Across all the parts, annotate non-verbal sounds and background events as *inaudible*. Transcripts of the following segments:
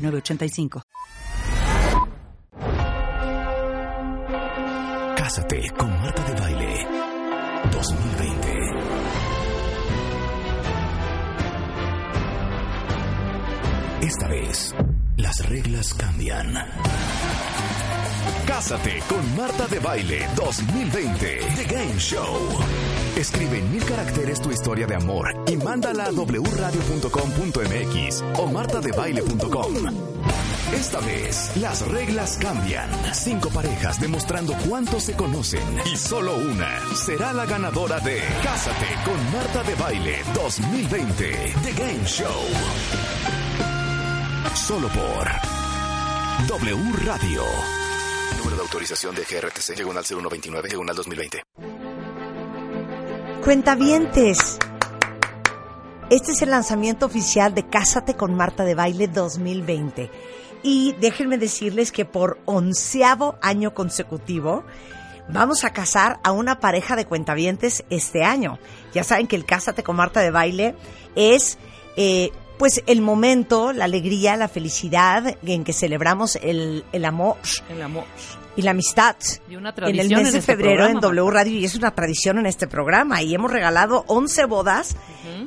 906985. Cásate con Marta de Baile 2020. Esta vez, las reglas cambian. Cásate con Marta de Baile 2020, The Game Show. Escribe en mil caracteres tu historia de amor y mándala a wradio.com.mx o martadebaile.com. Esta vez, las reglas cambian. Cinco parejas demostrando cuánto se conocen y solo una será la ganadora de Cásate con Marta de Baile 2020, The Game Show. Solo por W Radio. Número de autorización de GRTC, diagonal 0129, diagonal 2020. Cuentavientes. Este es el lanzamiento oficial de Cásate con Marta de Baile 2020. Y déjenme decirles que por onceavo año consecutivo vamos a casar a una pareja de cuentavientes este año. Ya saben que el Cásate con Marta de Baile es eh, pues el momento, la alegría, la felicidad en que celebramos el, el amor. El amor. Y la amistad. Y una en tradición el mes en de este febrero en W Radio y es una tradición en este programa y hemos regalado 11 bodas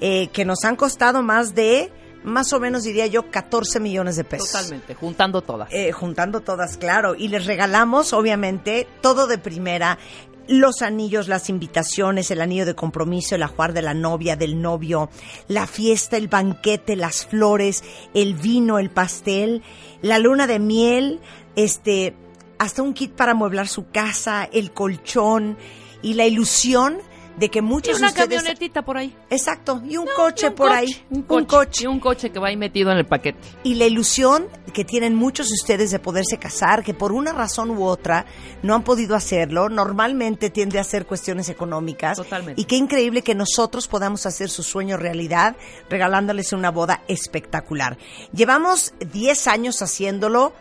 eh, que nos han costado más de, más o menos diría yo, 14 millones de pesos. Totalmente, juntando todas. Eh, juntando todas, claro. Y les regalamos, obviamente, todo de primera. Los anillos, las invitaciones, el anillo de compromiso, el ajuar de la novia, del novio, la fiesta, el banquete, las flores, el vino, el pastel, la luna de miel, este, hasta un kit para amueblar su casa, el colchón y la ilusión de que y muchos una de ustedes... camionetita por ahí. Exacto, y un No, coche y un por coche, ahí. Un coche. Y un coche que va ahí metido en el paquete. y la ilusión que tienen muchos de ustedes de poderse casar, que por una razón u otra no han podido hacerlo, normalmente tiende a ser cuestiones económicas. Totalmente. Y qué increíble que nosotros podamos hacer su sueño realidad regalándoles una boda espectacular. Llevamos 10 años haciéndolo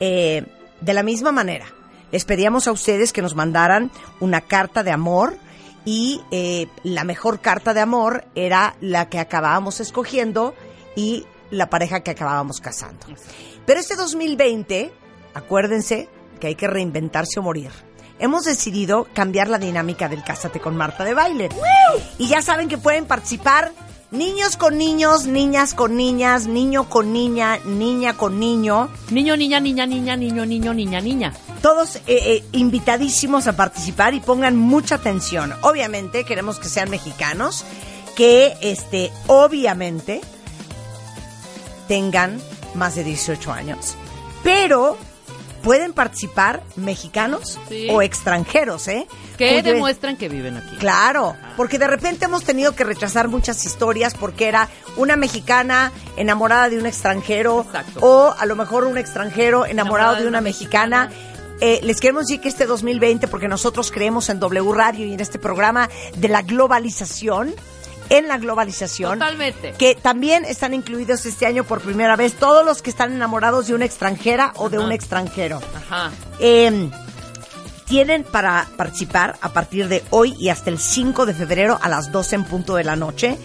eh, de la misma manera. Les pedíamos a ustedes que nos mandaran una carta de amor y eh, la mejor carta de amor era la que acabábamos escogiendo y la pareja que acabábamos casando. Pero este 2020, acuérdense que hay que reinventarse o morir. Hemos decidido cambiar la dinámica del Cásate con Marta de baile. Y ya saben que pueden participar niños con niños, niñas con niñas, niño con niña, niña con niño. Niño, niña, niña, niña, niño, niño, niña, niña. Todos eh, eh, invitadísimos a participar y pongan mucha atención. Obviamente queremos que sean mexicanos, que este, obviamente tengan más de 18 años. Pero pueden participar mexicanos Sí. o extranjeros, ¿eh? Que demuestran que viven aquí. Claro, porque de repente hemos tenido que rechazar muchas historias porque era una mexicana enamorada de un extranjero Exacto. o a lo mejor un extranjero enamorado de de una, una mexicana. Eh, les queremos decir que este 2020, porque nosotros creemos en W Radio y en este programa de la globalización, en la globalización, Totalmente. que también están incluidos este año por primera vez todos los que están enamorados de una extranjera o de Ajá. un extranjero. Ajá. Eh, tienen para participar a partir de hoy y hasta el 5 de febrero a las 12 en punto de la noche.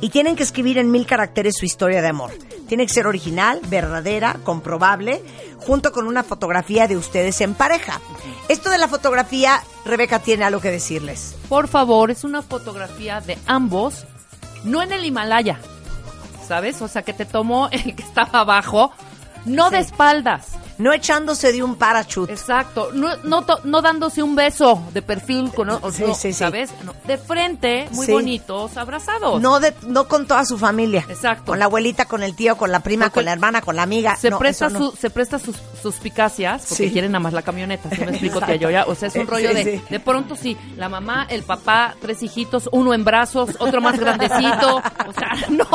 Y tienen que escribir en mil caracteres su historia de amor. Tiene que ser original, verdadera, comprobable, junto con una fotografía de ustedes en pareja. Esto de la fotografía, Rebeca tiene algo que decirles. Por favor, es una fotografía de ambos, no en el Himalaya, ¿sabes? O sea, que te tomó el que estaba abajo, no de espaldas, no echándose de un parachute. Exacto, no, no, no dándose un beso de perfil, con, o- Sí, no, sí, sí. ¿sabes? No, de frente, muy bonitos, abrazados. No, de, no con toda su familia. Exacto. Con la abuelita, con el tío, con la prima, Porque con la hermana, con la amiga. se presta su, se presta sus suspicacias porque quieren nada más la camioneta, ¿sí me *laughs* explico, Exacto. tía Yoya? O sea, es un Sí, rollo de, de pronto sí, la mamá, el papá, tres hijitos, uno en brazos, otro más grandecito, o sea, *laughs* no,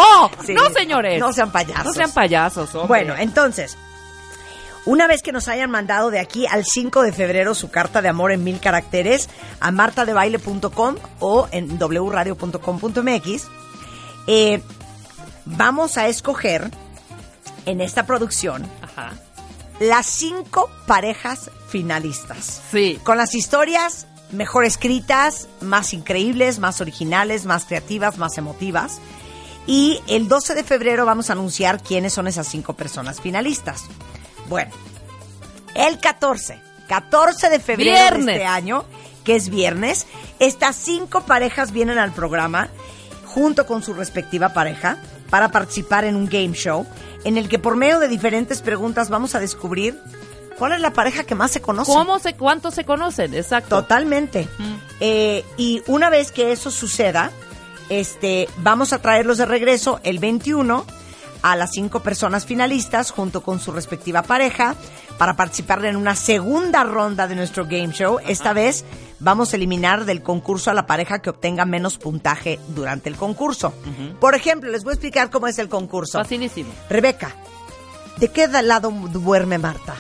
no señores. No sean payasos. No sean payasos, hombre. Bueno, entonces, una vez que nos hayan mandado de aquí al 5 de febrero su carta de amor en mil caracteres a martadebaile.com o en wradio.com.mx, eh, vamos a escoger en esta producción Ajá. las cinco parejas finalistas. Sí. Con las historias mejor escritas, más increíbles, más originales, más creativas, más emotivas. Y el 12 de febrero vamos a anunciar quiénes son esas cinco personas finalistas. Bueno, el 14, 14 de febrero de este año, que es viernes, estas cinco parejas vienen al programa junto con su respectiva pareja para participar en un game show en el que por medio de diferentes preguntas vamos a descubrir cuál es la pareja que más se conoce. ¿Cómo se, cuántos se conocen? Exacto. Totalmente. Eh, y una vez que eso suceda, este, vamos a traerlos de regreso el 21 a las cinco personas finalistas junto con su respectiva pareja para participar en una segunda ronda de nuestro game show. Esta vez vamos a eliminar del concurso a la pareja que obtenga menos puntaje durante el concurso. Por ejemplo, les voy a explicar cómo es el concurso. Facilísimo. Rebeca, ¿de qué lado duerme Marta?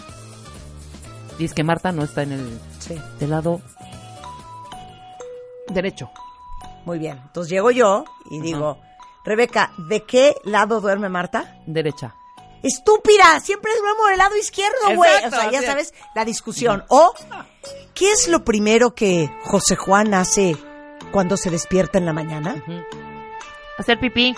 Dice que Marta no está en el Sí. del lado derecho. Muy bien. Entonces llego yo y digo, Rebeca, ¿de qué lado duerme Marta? Derecha. Estúpida, siempre duermo del lado izquierdo, güey. O sea, ya sabes, la discusión. O, ¿qué es lo primero que José Juan hace cuando se despierta en la mañana? Hacer pipí.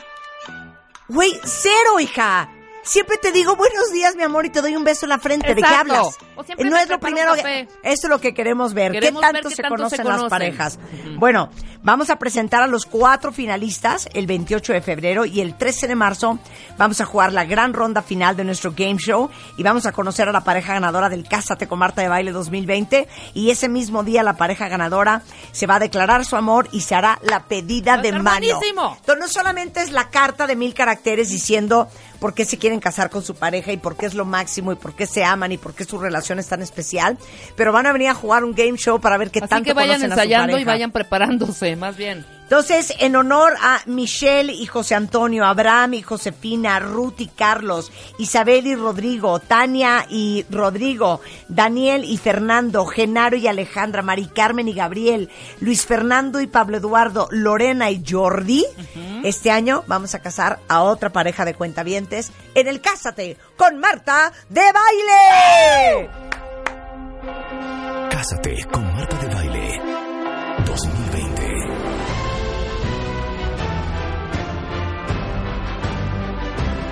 Güey, cero, hija. Siempre te digo buenos días, mi amor, y te doy un beso en la frente. ¿De qué hablas? Siempre no te es lo primero que... es lo que queremos ver. Queremos ¿Qué ver tanto qué se tanto conocen se las parejas? Bueno, vamos a presentar a los cuatro finalistas el 28 de febrero y el 13 de marzo vamos a jugar la gran ronda final de nuestro game show y vamos a conocer a la pareja ganadora del Cásate con Marta de Baile 2020 y ese mismo día la pareja ganadora se va a declarar su amor y se hará la pedida de mano. buenísimo. Entonces, no solamente es la carta de mil caracteres diciendo por qué se quieren casar con su pareja y por qué es lo máximo y por qué se aman y por qué su relación es tan especial, pero van a venir a jugar un game show para ver qué Así tanto que vayan conocen a su ensayando y vayan preparándose, más bien. Entonces, en honor a Michelle y José Antonio, Abraham y Josefina, Ruth y Carlos, Isabel y Rodrigo, Tania y Rodrigo, Daniel y Fernando, Genaro y Alejandra, Mari Carmen y Gabriel, Luis Fernando y Pablo Eduardo, Lorena y Jordi, este año vamos a casar a otra pareja de cuentavientes en el Cásate con Marta de Baile. Cásate con Marta de Baile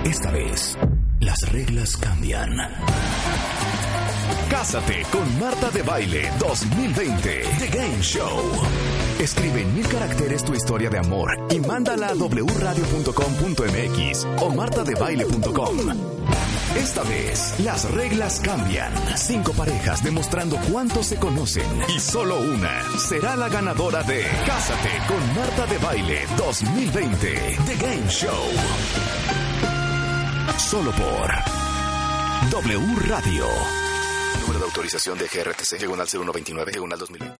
Esta vez, las reglas cambian. Cásate con Marta de Baile 2020. The Game Show. Escribe en mil caracteres tu historia de amor y mándala a wradio.com.mx o martadebaile.com. Esta vez, las reglas cambian. Cinco parejas demostrando cuánto se conocen y solo una será la ganadora de Cásate con Marta de Baile 2020. The Game Show. Solo por W Radio. Número de autorización de GRTC, diagonal 0129, diagonal 2020.